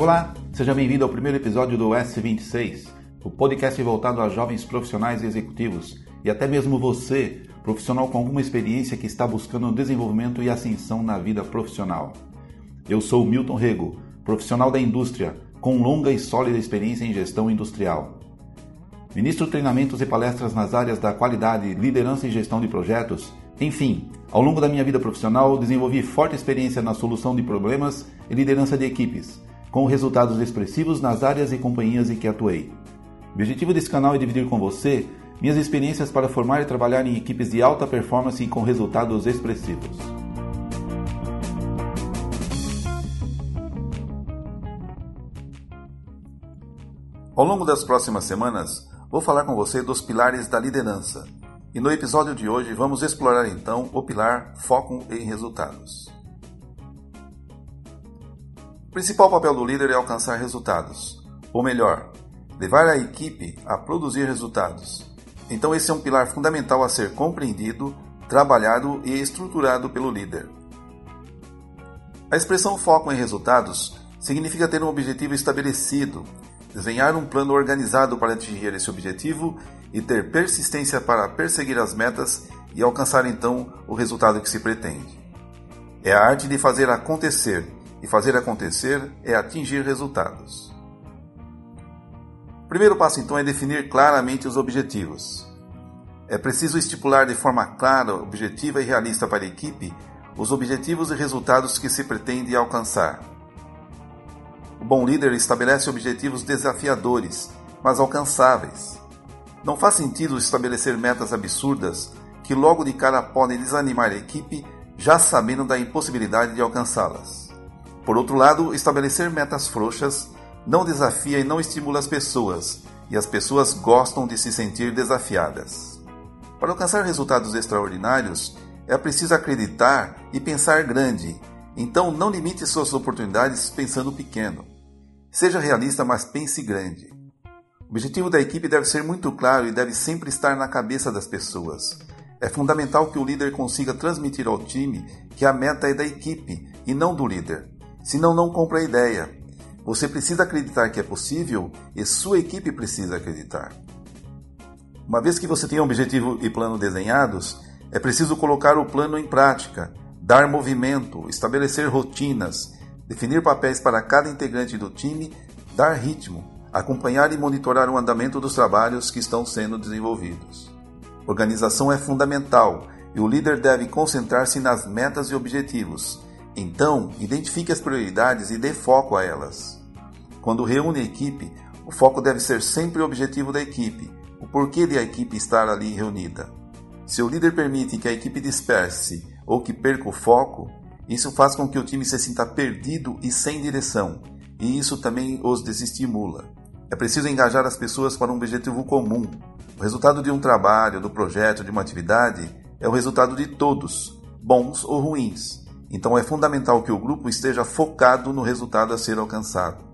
Olá, seja bem-vindo ao primeiro episódio do S26, o podcast voltado a jovens profissionais e executivos, e até mesmo você, profissional com alguma experiência que está buscando desenvolvimento e ascensão na vida profissional. Eu sou Milton Rego, profissional da indústria, com longa e sólida experiência em gestão industrial. Ministro treinamentos e palestras nas áreas da qualidade, liderança e gestão de projetos. Enfim, ao longo da minha vida profissional, desenvolvi forte experiência na solução de problemas e liderança de equipes com resultados expressivos nas áreas e companhias em que atuei. O objetivo desse canal é dividir com você minhas experiências para formar e trabalhar em equipes de alta performance e com resultados expressivos. Ao longo das próximas semanas, vou falar com você dos pilares da liderança. E no episódio de hoje vamos explorar então o pilar foco em resultados. O principal papel do líder é alcançar resultados, ou melhor, levar a equipe a produzir resultados. Então, esse é um pilar fundamental a ser compreendido, trabalhado e estruturado pelo líder. A expressão foco em resultados significa ter um objetivo estabelecido, desenhar um plano organizado para atingir esse objetivo e ter persistência para perseguir as metas e alcançar então o resultado que se pretende. É a arte de fazer acontecer e fazer acontecer é atingir resultados. O primeiro passo, então, é definir claramente os objetivos. É preciso estipular de forma clara, objetiva e realista para a equipe os objetivos e resultados que se pretende alcançar. Bom líder estabelece objetivos desafiadores, mas alcançáveis. Não faz sentido estabelecer metas absurdas que logo de cara podem desanimar a equipe, já sabendo da impossibilidade de alcançá-las. Por outro lado, estabelecer metas frouxas não desafia e não estimula as pessoas, e as pessoas gostam de se sentir desafiadas. Para alcançar resultados extraordinários, é preciso acreditar e pensar grande, então não limite suas oportunidades pensando pequeno. Seja realista, mas pense grande. O objetivo da equipe deve ser muito claro e deve sempre estar na cabeça das pessoas. É fundamental que o líder consiga transmitir ao time que a meta é da equipe e não do líder senão não compra a ideia. Você precisa acreditar que é possível e sua equipe precisa acreditar. Uma vez que você tem objetivo e plano desenhados, é preciso colocar o plano em prática, dar movimento, estabelecer rotinas, definir papéis para cada integrante do time, dar ritmo, acompanhar e monitorar o andamento dos trabalhos que estão sendo desenvolvidos. Organização é fundamental e o líder deve concentrar-se nas metas e objetivos, então, identifique as prioridades e dê foco a elas. Quando reúne a equipe, o foco deve ser sempre o objetivo da equipe, o porquê de a equipe estar ali reunida. Se o líder permite que a equipe disperse ou que perca o foco, isso faz com que o time se sinta perdido e sem direção, e isso também os desestimula. É preciso engajar as pessoas para um objetivo comum. O resultado de um trabalho, do projeto, de uma atividade é o resultado de todos, bons ou ruins. Então é fundamental que o grupo esteja focado no resultado a ser alcançado.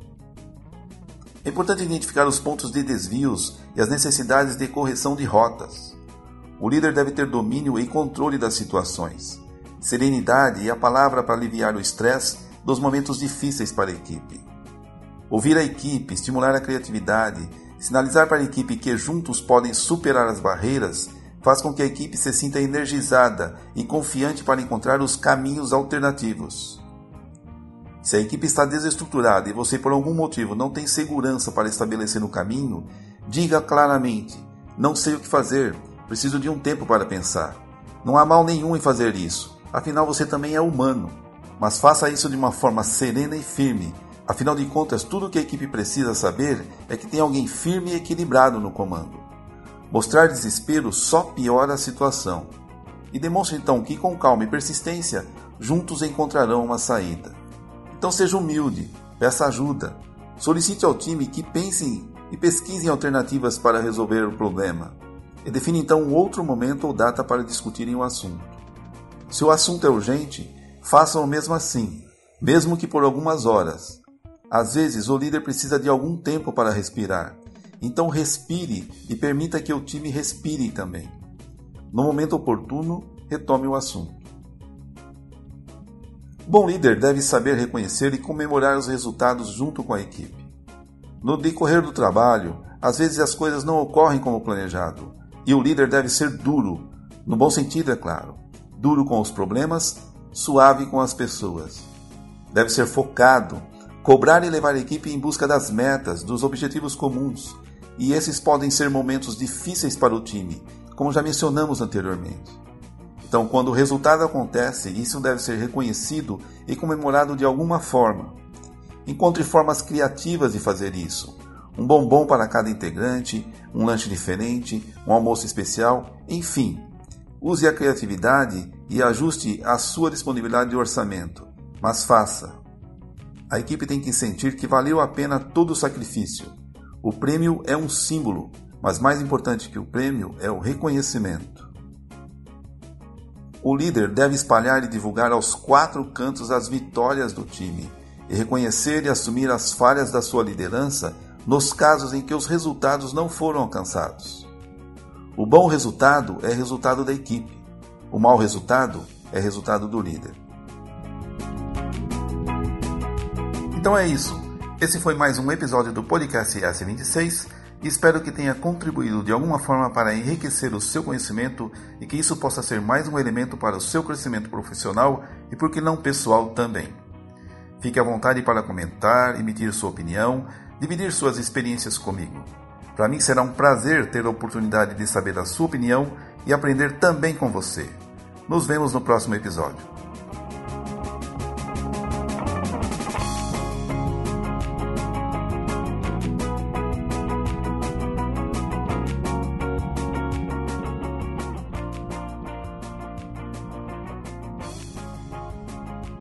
É importante identificar os pontos de desvios e as necessidades de correção de rotas. O líder deve ter domínio e controle das situações, serenidade e a palavra para aliviar o estresse dos momentos difíceis para a equipe. Ouvir a equipe, estimular a criatividade, sinalizar para a equipe que juntos podem superar as barreiras faz com que a equipe se sinta energizada e confiante para encontrar os caminhos alternativos. Se a equipe está desestruturada e você por algum motivo não tem segurança para estabelecer o caminho, diga claramente: não sei o que fazer, preciso de um tempo para pensar. Não há mal nenhum em fazer isso, afinal você também é humano. Mas faça isso de uma forma serena e firme. Afinal de contas, tudo o que a equipe precisa saber é que tem alguém firme e equilibrado no comando. Mostrar desespero só piora a situação. E demonstre então que, com calma e persistência, juntos encontrarão uma saída. Então seja humilde, peça ajuda, solicite ao time que pensem e pesquisem alternativas para resolver o problema. E define então um outro momento ou data para discutirem o assunto. Se o assunto é urgente, façam o mesmo assim, mesmo que por algumas horas. Às vezes, o líder precisa de algum tempo para respirar Então respire e permita que o time respire também. No momento oportuno, retome o assunto. Bom líder deve saber reconhecer e comemorar os resultados junto com a equipe. No decorrer do trabalho, às vezes as coisas não ocorrem como planejado, e o líder deve ser duro, no bom sentido, é claro. Duro com os problemas, suave com as pessoas. Deve ser focado, cobrar e levar a equipe em busca das metas, dos objetivos comuns, e esses podem ser momentos difíceis para o time, como já mencionamos anteriormente. Então, quando o resultado acontece, isso deve ser reconhecido e comemorado de alguma forma. Encontre formas criativas de fazer isso. Um bombom para cada integrante, um lanche diferente, um almoço especial, enfim. Use a criatividade e ajuste a sua disponibilidade de orçamento, mas faça. A equipe tem que sentir que valeu a pena todo o sacrifício. O prêmio é um símbolo, mas mais importante que o prêmio é o reconhecimento. O líder deve espalhar e divulgar aos quatro cantos as vitórias do time e reconhecer e assumir as falhas da sua liderança nos casos em que os resultados não foram alcançados. O bom resultado é resultado da equipe, o mau resultado é resultado do líder. Então é isso. Esse foi mais um episódio do podcast S26 e espero que tenha contribuído de alguma forma para enriquecer o seu conhecimento e que isso possa ser mais um elemento para o seu crescimento profissional e, por que não, pessoal também. Fique à vontade para comentar, emitir sua opinião, dividir suas experiências comigo. Para mim será um prazer ter a oportunidade de saber a sua opinião e aprender também com você. Nos vemos no próximo episódio.